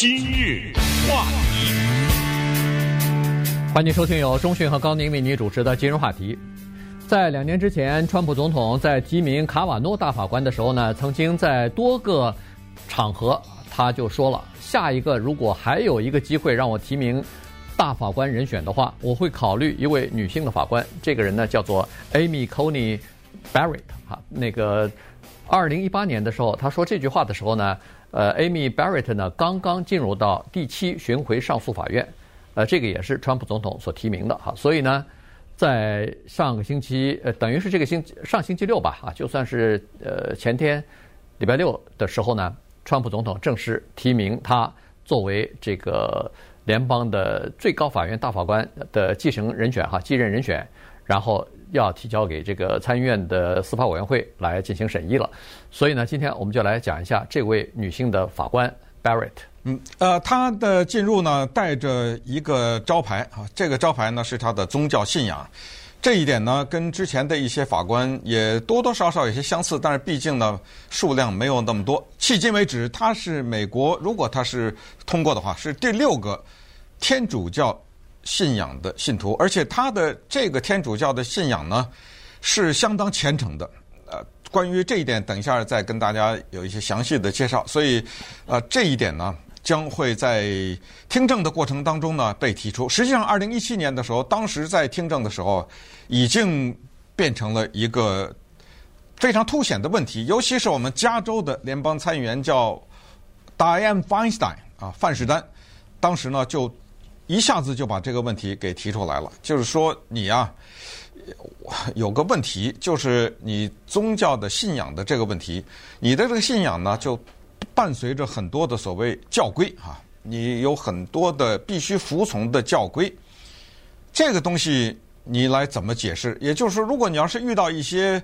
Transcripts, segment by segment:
今日话题，欢迎收听由中讯和高宁为你主持的今日话题。在两年之前，川普总统在提名卡瓦诺大法官的时候呢，曾经在多个场合他就说了，下一个如果还有一个机会让我提名大法官人选的话，我会考虑一位女性的法官。这个人呢叫做 Amy Coney Barrett 哈，那个二零一八年的时候，他说这句话的时候呢。呃，Amy Barrett 呢，刚刚进入到第七巡回上诉法院，呃，这个也是川普总统所提名的哈，所以呢，在上个星期，呃，等于是这个星上星期六吧，啊，就算是呃前天礼拜六的时候呢，川普总统正式提名他作为这个联邦的最高法院大法官的继承人选哈，继任人选，然后。要提交给这个参议院的司法委员会来进行审议了，所以呢，今天我们就来讲一下这位女性的法官 Barrett。嗯，呃，她的进入呢，带着一个招牌啊，这个招牌呢是她的宗教信仰，这一点呢跟之前的一些法官也多多少少有些相似，但是毕竟呢数量没有那么多。迄今为止，她是美国，如果她是通过的话，是第六个天主教。信仰的信徒，而且他的这个天主教的信仰呢，是相当虔诚的。呃，关于这一点，等一下再跟大家有一些详细的介绍。所以，呃，这一点呢，将会在听证的过程当中呢被提出。实际上，二零一七年的时候，当时在听证的时候，已经变成了一个非常凸显的问题。尤其是我们加州的联邦参议员叫 Dianne Feinstein 啊，范士丹，当时呢就。一下子就把这个问题给提出来了，就是说你啊，有个问题，就是你宗教的信仰的这个问题，你的这个信仰呢，就伴随着很多的所谓教规啊，你有很多的必须服从的教规，这个东西你来怎么解释？也就是说，如果你要是遇到一些。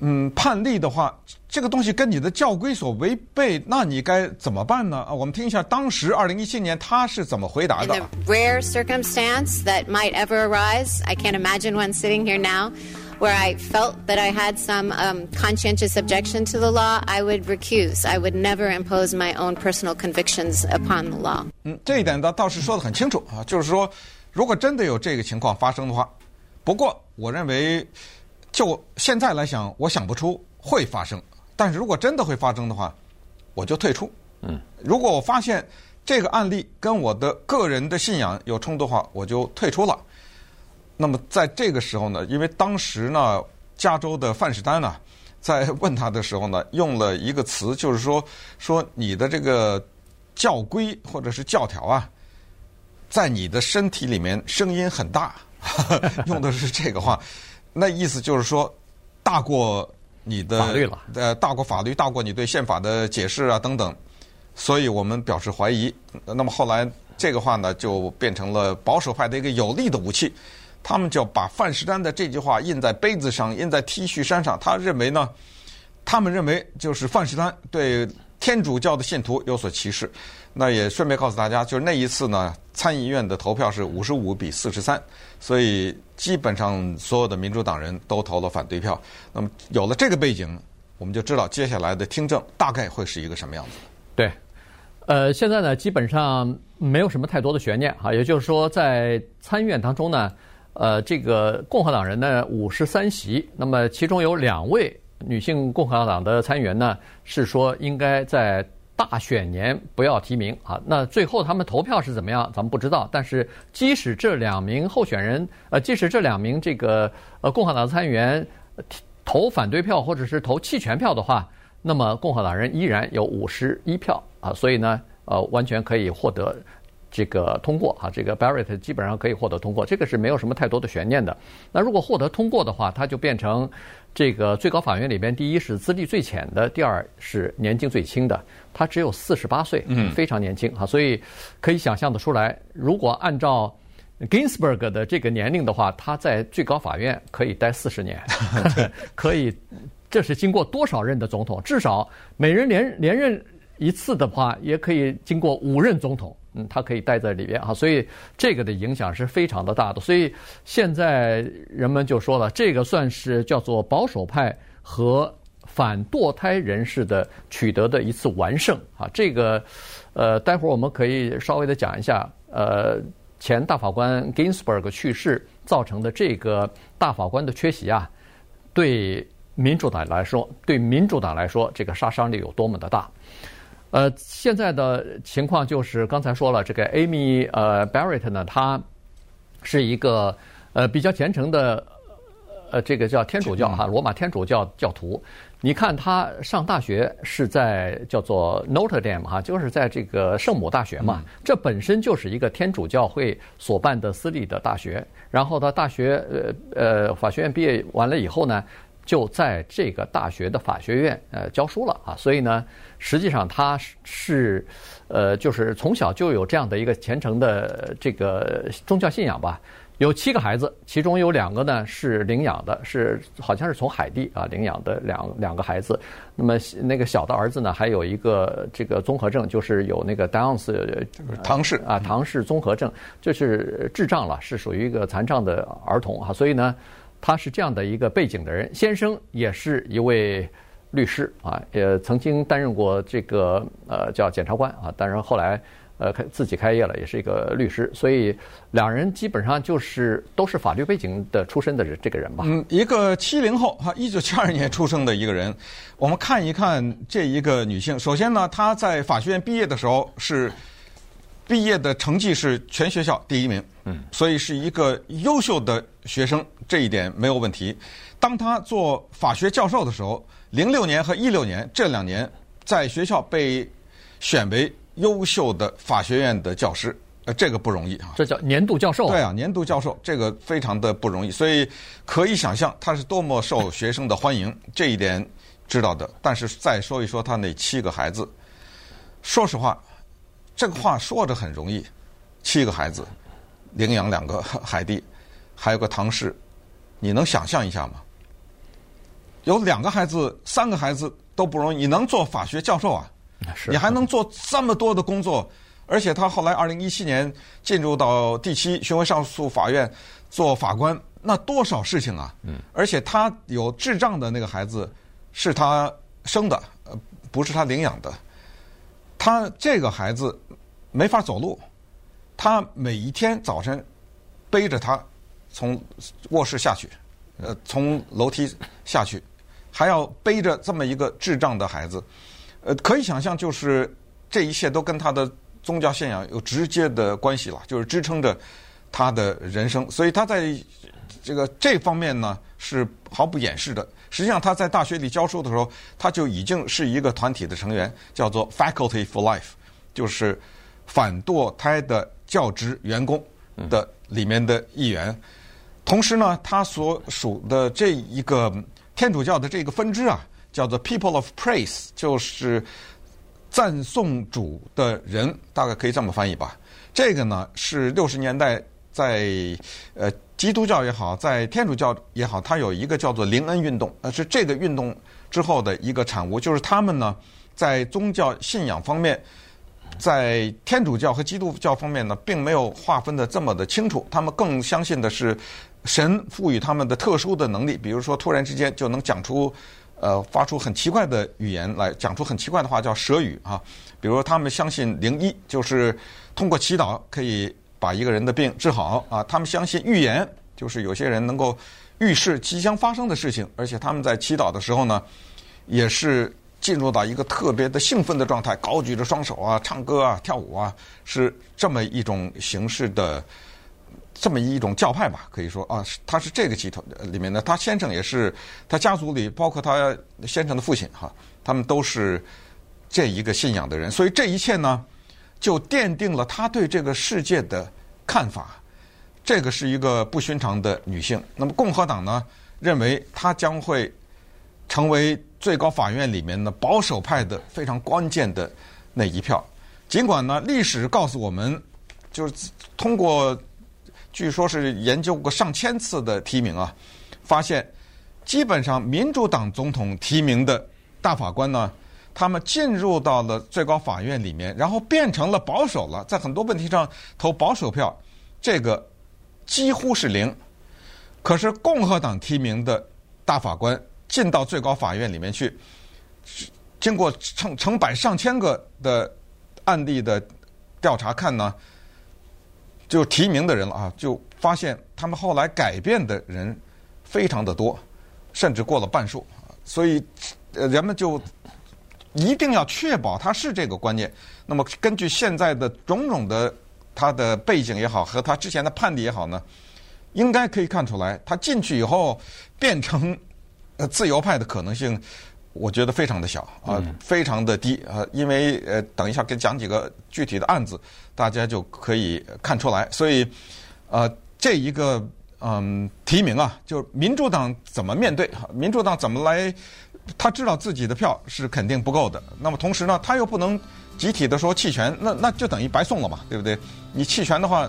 嗯，判例的话，这个东西跟你的教规所违背，那你该怎么办呢？啊，我们听一下当时二零一七年他是怎么回答的。In the rare circumstance that might ever arise, I can't imagine one sitting here now, where I felt that I had some um, conscientious objection to the law, I would recuse. I would never impose my own personal convictions upon the law. 嗯，这一点倒倒是说得很清楚啊，就是说，如果真的有这个情况发生的话，不过我认为。就现在来想，我想不出会发生。但是如果真的会发生的话，我就退出。嗯，如果我发现这个案例跟我的个人的信仰有冲突的话，我就退出了。那么在这个时候呢，因为当时呢，加州的范士丹呢，在问他的时候呢，用了一个词，就是说说你的这个教规或者是教条啊，在你的身体里面声音很大，用的是这个话。那意思就是说，大过你的法律了，呃，大过法律，大过你对宪法的解释啊等等，所以我们表示怀疑。那么后来这个话呢，就变成了保守派的一个有力的武器，他们就把范士丹的这句话印在杯子上，印在 T 恤衫上。他认为呢，他们认为就是范士丹对天主教的信徒有所歧视。那也顺便告诉大家，就是那一次呢，参议院的投票是五十五比四十三，所以基本上所有的民主党人都投了反对票。那么有了这个背景，我们就知道接下来的听证大概会是一个什么样子。对，呃，现在呢，基本上没有什么太多的悬念哈，也就是说，在参议院当中呢，呃，这个共和党人呢五十三席，那么其中有两位女性共和党的参议员呢是说应该在。大选年不要提名啊！那最后他们投票是怎么样？咱们不知道。但是即使这两名候选人，呃，即使这两名这个呃共和党参议员投反对票或者是投弃权票的话，那么共和党人依然有五十一票啊，所以呢，呃，完全可以获得这个通过啊。这个 Barrett 基本上可以获得通过，这个是没有什么太多的悬念的。那如果获得通过的话，他就变成。这个最高法院里边，第一是资历最浅的，第二是年纪最轻的，他只有四十八岁，嗯，非常年轻哈，所以可以想象得出来，如果按照 Ginsburg 的这个年龄的话，他在最高法院可以待四十年，可以，这是经过多少任的总统？至少每人连连任一次的话，也可以经过五任总统。嗯，他可以待在里边啊，所以这个的影响是非常的大的。所以现在人们就说了，这个算是叫做保守派和反堕胎人士的取得的一次完胜啊。这个，呃，待会儿我们可以稍微的讲一下，呃，前大法官 Ginsburg 去世造成的这个大法官的缺席啊，对民主党来说，对民主党来说，这个杀伤力有多么的大。呃，现在的情况就是刚才说了，这个 Amy 呃 Barrett 呢，她是一个呃比较虔诚的呃这个叫天主教哈罗马天主教教徒。你看她上大学是在叫做 Notre Dame 哈，就是在这个圣母大学嘛，这本身就是一个天主教会所办的私立的大学。然后她大学呃呃法学院毕业完了以后呢，就在这个大学的法学院呃教书了啊，所以呢，实际上他是呃就是从小就有这样的一个虔诚的这个宗教信仰吧。有七个孩子，其中有两个呢是领养的，是好像是从海地啊领养的两两个孩子。那么那个小的儿子呢，还有一个这个综合症，就是有那个 Downs 唐氏啊唐氏综合症，就是智障了，是属于一个残障的儿童啊，所以呢。他是这样的一个背景的人，先生也是一位律师啊，也曾经担任过这个呃叫检察官啊，当然后来呃开自己开业了，也是一个律师，所以两人基本上就是都是法律背景的出身的人，这个人吧。嗯，一个七零后哈，一九七二年出生的一个人，我们看一看这一个女性。首先呢，她在法学院毕业的时候是。毕业的成绩是全学校第一名，嗯，所以是一个优秀的学生，这一点没有问题。当他做法学教授的时候，零六年和一六年这两年，在学校被选为优秀的法学院的教师，呃，这个不容易啊。这叫年度教授。对啊，年度教授这个非常的不容易，所以可以想象他是多么受学生的欢迎，这一点知道的。但是再说一说他那七个孩子，说实话。这个话说着很容易，七个孩子，领养两个海地，还有个唐氏，你能想象一下吗？有两个孩子、三个孩子都不容易，你能做法学教授啊？是，你还能做这么多的工作，而且他后来二零一七年进入到第七巡回上诉法院做法官，那多少事情啊？嗯，而且他有智障的那个孩子是他生的，呃，不是他领养的。他这个孩子没法走路，他每一天早晨背着他从卧室下去，呃，从楼梯下去，还要背着这么一个智障的孩子，呃，可以想象，就是这一切都跟他的宗教信仰有直接的关系了，就是支撑着他的人生。所以他在这个这方面呢是毫不掩饰的。实际上，他在大学里教书的时候，他就已经是一个团体的成员，叫做 Faculty for Life，就是反堕胎的教职员工的里面的一员。同时呢，他所属的这一个天主教的这个分支啊，叫做 People of Praise，就是赞颂主的人，大概可以这么翻译吧。这个呢，是六十年代在呃。基督教也好，在天主教也好，它有一个叫做灵恩运动，呃，是这个运动之后的一个产物。就是他们呢，在宗教信仰方面，在天主教和基督教方面呢，并没有划分的这么的清楚。他们更相信的是神赋予他们的特殊的能力，比如说突然之间就能讲出，呃，发出很奇怪的语言来，讲出很奇怪的话，叫蛇语啊。比如他们相信灵医，就是通过祈祷可以。把一个人的病治好啊！他们相信预言，就是有些人能够预示即将发生的事情，而且他们在祈祷的时候呢，也是进入到一个特别的兴奋的状态，高举着双手啊，唱歌啊，跳舞啊，是这么一种形式的，这么一种教派吧，可以说啊，他是这个集团里面的，他先生也是，他家族里包括他先生的父亲哈，他们都是这一个信仰的人，所以这一切呢。就奠定了他对这个世界的看法，这个是一个不寻常的女性。那么共和党呢，认为她将会成为最高法院里面的保守派的非常关键的那一票。尽管呢，历史告诉我们，就是通过据说是研究过上千次的提名啊，发现基本上民主党总统提名的大法官呢。他们进入到了最高法院里面，然后变成了保守了，在很多问题上投保守票，这个几乎是零。可是共和党提名的大法官进到最高法院里面去，经过成成百上千个的案例的调查看呢，就提名的人了啊，就发现他们后来改变的人非常的多，甚至过了半数，所以人们就一定要确保他是这个观念。那么根据现在的种种的他的背景也好，和他之前的判例也好呢，应该可以看出来，他进去以后变成呃自由派的可能性，我觉得非常的小啊，非常的低啊，因为呃等一下给讲几个具体的案子，大家就可以看出来。所以呃这一个嗯提名啊，就民主党怎么面对？民主党怎么来？他知道自己的票是肯定不够的，那么同时呢，他又不能。集体的说弃权，那那就等于白送了嘛，对不对？你弃权的话，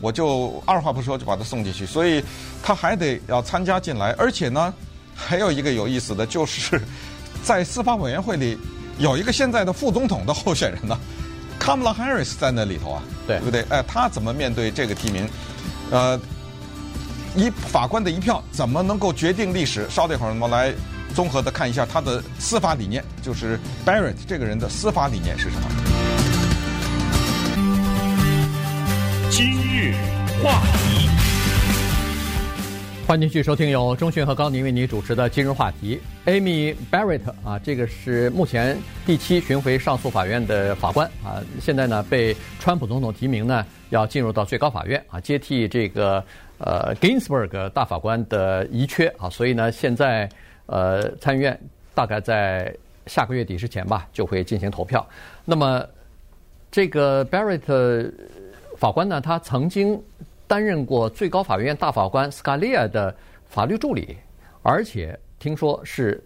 我就二话不说就把他送进去，所以他还得要参加进来。而且呢，还有一个有意思的就是，在司法委员会里有一个现在的副总统的候选人呢，Kamala Harris 在那里头啊，对，对不对？哎，他怎么面对这个提名？呃，一法官的一票怎么能够决定历史？稍等一会儿我们来。综合的看一下他的司法理念，就是 Barrett 这个人的司法理念是什么？今日话题，欢迎继续收听由钟迅和高宁为你主持的今日话题。Amy Barrett 啊，这个是目前第七巡回上诉法院的法官啊，现在呢被川普总统提名呢，要进入到最高法院啊，接替这个呃 Ginsburg 大法官的遗缺啊，所以呢现在。呃，参议院大概在下个月底之前吧，就会进行投票。那么，这个 Barrett 法官呢，他曾经担任过最高法院大法官 Scalia 的法律助理，而且听说是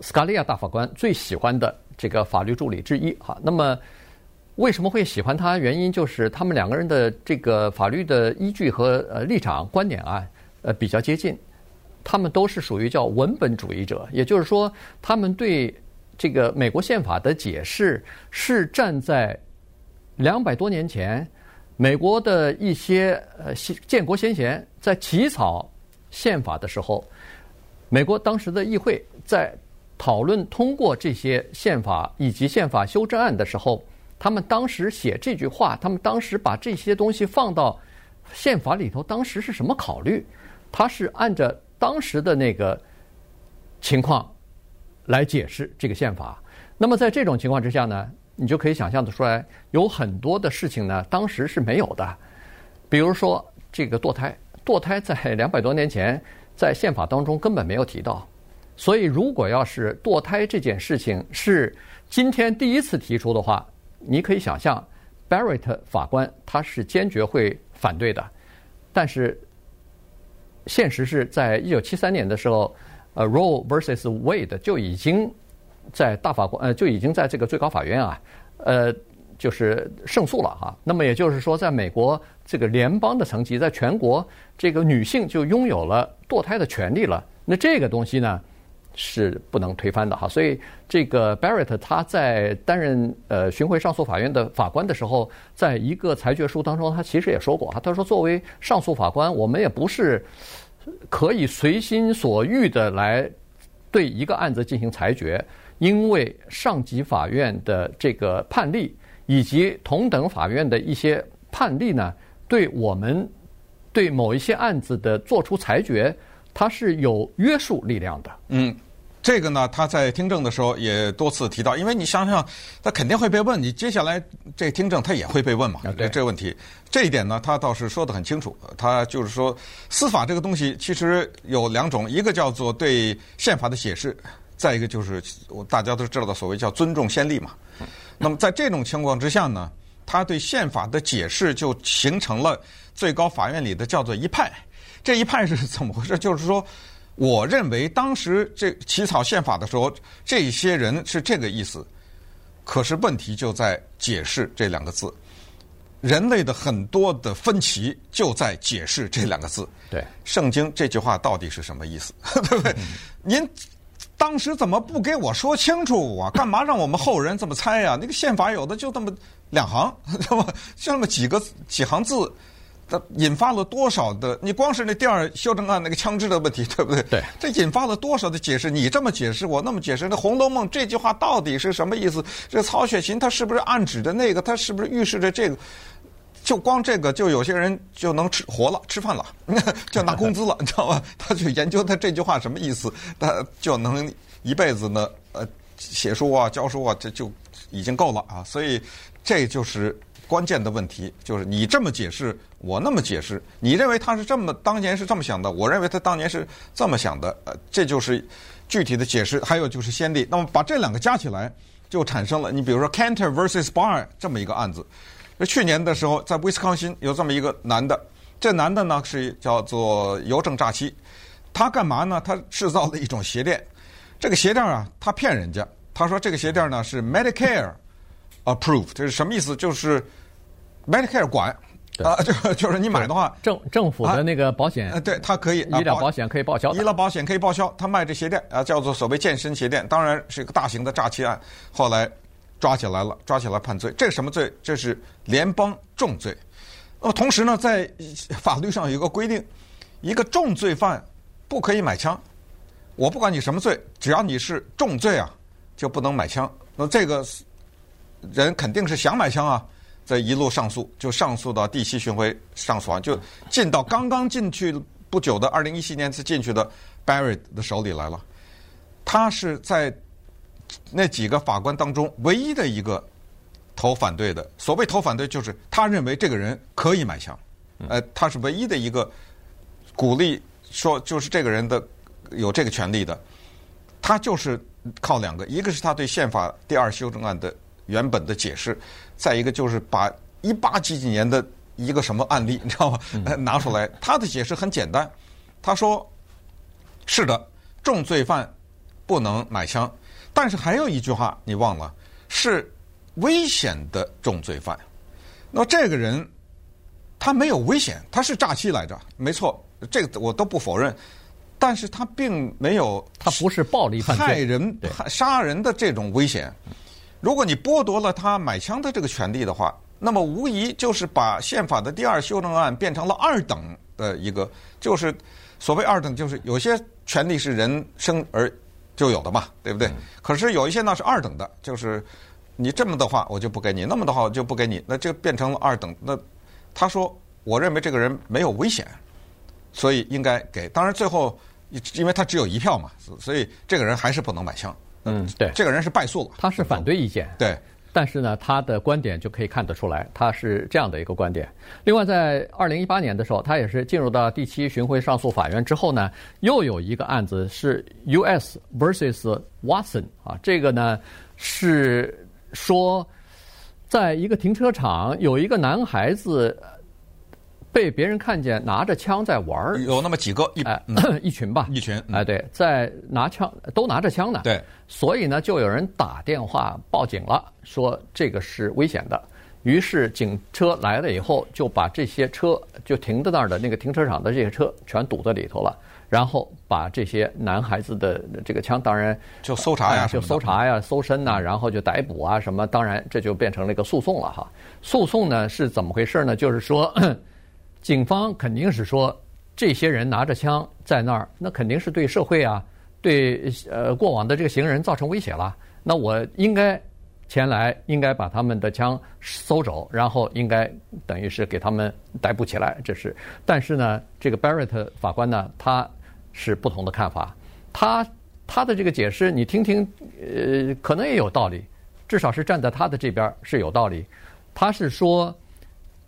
Scalia 大法官最喜欢的这个法律助理之一。哈，那么为什么会喜欢他？原因就是他们两个人的这个法律的依据和呃立场观点啊，呃比较接近。他们都是属于叫文本主义者，也就是说，他们对这个美国宪法的解释是站在两百多年前美国的一些呃先建国先贤在起草宪法的时候，美国当时的议会在讨论通过这些宪法以及宪法修正案的时候，他们当时写这句话，他们当时把这些东西放到宪法里头，当时是什么考虑？他是按着。当时的那个情况来解释这个宪法，那么在这种情况之下呢，你就可以想象得出来，有很多的事情呢，当时是没有的。比如说这个堕胎，堕胎在两百多年前在宪法当中根本没有提到，所以如果要是堕胎这件事情是今天第一次提出的话，你可以想象，Barrett 法官他是坚决会反对的，但是。现实是在一九七三年的时候，呃，Roe versus Wade 就已经在大法官呃就已经在这个最高法院啊，呃，就是胜诉了哈。那么也就是说，在美国这个联邦的层级，在全国这个女性就拥有了堕胎的权利了。那这个东西呢是不能推翻的哈。所以这个 Barrett 他在担任呃巡回上诉法院的法官的时候，在一个裁决书当中，他其实也说过哈，他说作为上诉法官，我们也不是。可以随心所欲的来对一个案子进行裁决，因为上级法院的这个判例以及同等法院的一些判例呢，对我们对某一些案子的作出裁决，它是有约束力量的。嗯。这个呢，他在听证的时候也多次提到，因为你想想，他肯定会被问，你接下来这听证他也会被问嘛，对这个问题，这一点呢，他倒是说得很清楚。他就是说，司法这个东西其实有两种，一个叫做对宪法的解释，再一个就是大家都知道的所谓叫尊重先例嘛。那么在这种情况之下呢，他对宪法的解释就形成了最高法院里的叫做一派。这一派是怎么回事？就是说。我认为当时这起草宪法的时候，这些人是这个意思。可是问题就在“解释”这两个字。人类的很多的分歧就在“解释”这两个字。对，圣经这句话到底是什么意思？对不对？您当时怎么不给我说清楚啊？干嘛让我们后人这么猜呀？那个宪法有的就这么两行，对吧？就那么几个几行字。它引发了多少的？你光是那第二修正案那个枪支的问题，对不对？对，这引发了多少的解释？你这么解释，我那么解释，那《红楼梦》这句话到底是什么意思？这曹雪芹他是不是暗指的那个？他是不是预示着这个？就光这个，就有些人就能吃活了，吃饭了，就拿工资了，你知道吧？他去研究他这句话什么意思，他就能一辈子呢，呃，写书啊、教书啊，这就已经够了啊。所以这就是。关键的问题就是你这么解释，我那么解释。你认为他是这么当年是这么想的，我认为他当年是这么想的。呃，这就是具体的解释。还有就是先例。那么把这两个加起来，就产生了你比如说 Cantor versus Barr 这么一个案子。去年的时候，在威斯康星有这么一个男的，这男的呢是叫做邮政诈欺。他干嘛呢？他制造了一种鞋垫。这个鞋垫啊，他骗人家，他说这个鞋垫呢是 Medicare。Approved，这是什么意思？就是 Medicare 管啊，就就是你买的话，政政府的那个保险，啊，对，它可以医疗保险可以报销，医疗保险可以报销。他卖这鞋垫啊，叫做所谓健身鞋垫，当然是一个大型的诈欺案。后来抓起来了，抓起来判罪。这是什么罪？这是联邦重罪。那么同时呢，在法律上有一个规定，一个重罪犯不可以买枪。我不管你什么罪，只要你是重罪啊，就不能买枪。那这个。人肯定是想买枪啊，在一路上诉，就上诉到第七巡回上诉案，就进到刚刚进去不久的二零一七年才进去的 Barrett 的手里来了。他是在那几个法官当中唯一的一个投反对的。所谓投反对，就是他认为这个人可以买枪，呃，他是唯一的一个鼓励说，就是这个人的有这个权利的。他就是靠两个，一个是他对宪法第二修正案的。原本的解释，再一个就是把一八几几年的一个什么案例，你知道吗？拿出来，他的解释很简单，他说：“是的，重罪犯不能买枪，但是还有一句话你忘了，是危险的重罪犯。那这个人他没有危险，他是诈欺来着，没错，这个我都不否认，但是他并没有，他不是暴力犯罪，害人、杀人的这种危险。”如果你剥夺了他买枪的这个权利的话，那么无疑就是把宪法的第二修正案变成了二等的一个，就是所谓二等，就是有些权利是人生而就有的嘛，对不对？可是有一些呢是二等的，就是你这么的话我就不给你，那么的话我就不给你，那就变成了二等。那他说，我认为这个人没有危险，所以应该给。当然最后，因为他只有一票嘛，所以这个人还是不能买枪。嗯，对，这个人是败诉了，他是反对意见，对，但是呢，他的观点就可以看得出来，他是这样的一个观点。另外，在二零一八年的时候，他也是进入到第七巡回上诉法院之后呢，又有一个案子是 U.S. versus Watson 啊，这个呢是说，在一个停车场有一个男孩子。被别人看见拿着枪在玩儿，有那么几个一哎、嗯、一群吧，一群哎对，在拿枪都拿着枪呢，对，所以呢就有人打电话报警了，说这个是危险的。于是警车来了以后，就把这些车就停在那儿的那个停车场的这些车全堵在里头了，然后把这些男孩子的这个枪，当然就搜查呀、哎，就搜查呀、搜身呐、啊，然后就逮捕啊什么，当然这就变成了一个诉讼了哈。诉讼呢是怎么回事呢？就是说。警方肯定是说，这些人拿着枪在那儿，那肯定是对社会啊，对呃过往的这个行人造成威胁了。那我应该前来，应该把他们的枪搜走，然后应该等于是给他们逮捕起来。这是，但是呢，这个 Barrett 法官呢，他是不同的看法。他他的这个解释，你听听，呃，可能也有道理，至少是站在他的这边是有道理。他是说，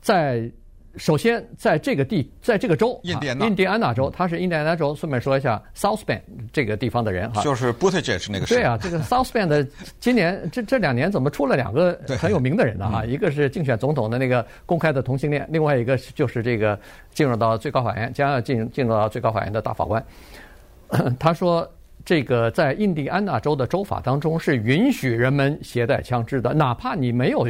在。首先，在这个地，在这个州，印第安纳，印第安纳州，他是印第安纳州。顺便说一下，South Bend 这个地方的人哈，就是 Buttigieg 是那个。对啊，这个 South Bend 的今年这这两年怎么出了两个很有名的人呢？哈，一个是竞选总统的那个公开的同性恋，另外一个就是这个进入到最高法院，将要进进入到最高法院的大法官。他说，这个在印第安纳州的州法当中是允许人们携带枪支的，哪怕你没有。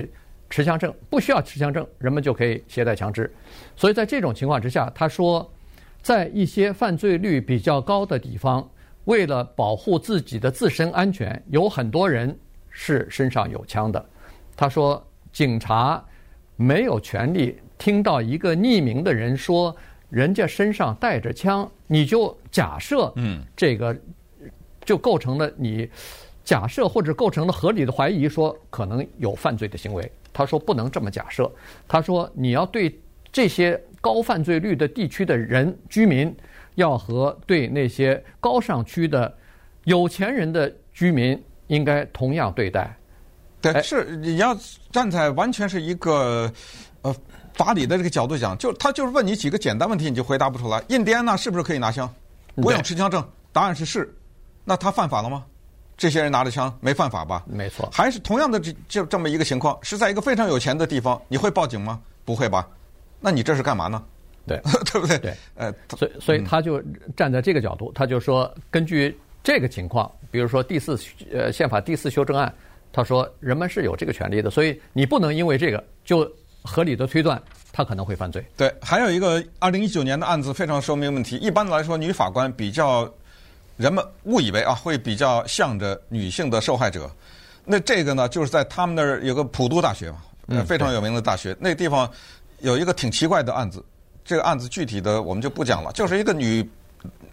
持枪证不需要持枪证，人们就可以携带枪支。所以在这种情况之下，他说，在一些犯罪率比较高的地方，为了保护自己的自身安全，有很多人是身上有枪的。他说，警察没有权利听到一个匿名的人说人家身上带着枪，你就假设，嗯，这个就构成了你假设或者构成了合理的怀疑，说可能有犯罪的行为。他说不能这么假设，他说你要对这些高犯罪率的地区的人居民，要和对那些高尚区的有钱人的居民应该同样对待。对，是你要站在完全是一个呃法理的这个角度讲，就他就是问你几个简单问题，你就回答不出来。印第安纳是不是可以拿枪？不用持枪证？答案是是。那他犯法了吗？这些人拿着枪没犯法吧？没错。还是同样的这就这么一个情况，是在一个非常有钱的地方，你会报警吗？不会吧？那你这是干嘛呢？对，对不对？对。呃，所以所以他就站在这个角度，他就说根据这个情况，比如说第四呃宪法第四修正案。他说：“人们是有这个权利的，所以你不能因为这个就合理的推断他可能会犯罪。”对，还有一个二零一九年的案子非常说明问题。一般来说，女法官比较人们误以为啊，会比较向着女性的受害者。那这个呢，就是在他们那儿有个普渡大学嘛，非常有名的大学。嗯、那地方有一个挺奇怪的案子，这个案子具体的我们就不讲了，就是一个女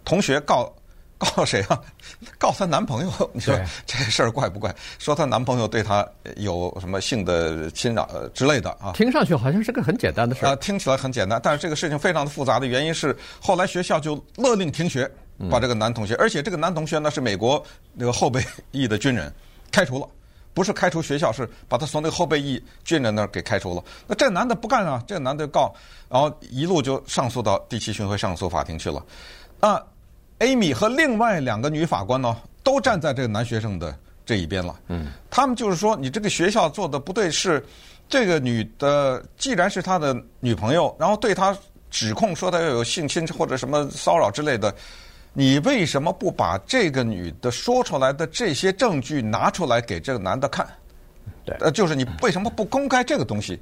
同学告。告谁啊？告她男朋友？你说这事儿怪不怪？说她男朋友对她有什么性的侵扰之类的啊？听上去好像是个很简单的事儿。啊，听起来很简单，但是这个事情非常的复杂的原因是，后来学校就勒令停学，把这个男同学，而且这个男同学呢是美国那个后备役的军人，开除了，不是开除学校，是把他从那个后备役军人那儿给开除了。那这男的不干啊，这男的告，然后一路就上诉到第七巡回上诉法庭去了，那。Amy 和另外两个女法官呢，都站在这个男学生的这一边了。嗯，他们就是说，你这个学校做的不对，是这个女的既然是他的女朋友，然后对他指控说他要有性侵或者什么骚扰之类的，你为什么不把这个女的说出来的这些证据拿出来给这个男的看？对，呃，就是你为什么不公开这个东西？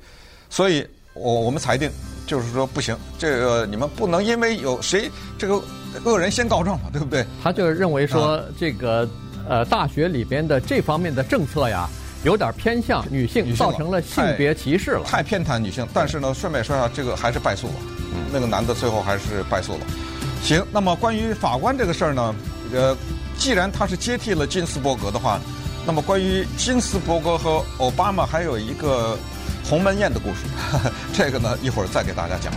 所以我我们裁定，就是说不行，这个你们不能因为有谁这个。恶人先告状嘛，对不对？他就认为说，这个呃，大学里边的这方面的政策呀，有点偏向女性，造成了性别歧视了，太，偏袒女性。但是呢，顺便说一下，这个还是败诉了。嗯，那个男的最后还是败诉了。行，那么关于法官这个事儿呢，呃，既然他是接替了金斯伯格的话，那么关于金斯伯格和奥巴马还有一个鸿门宴的故事，这个呢，一会儿再给大家讲。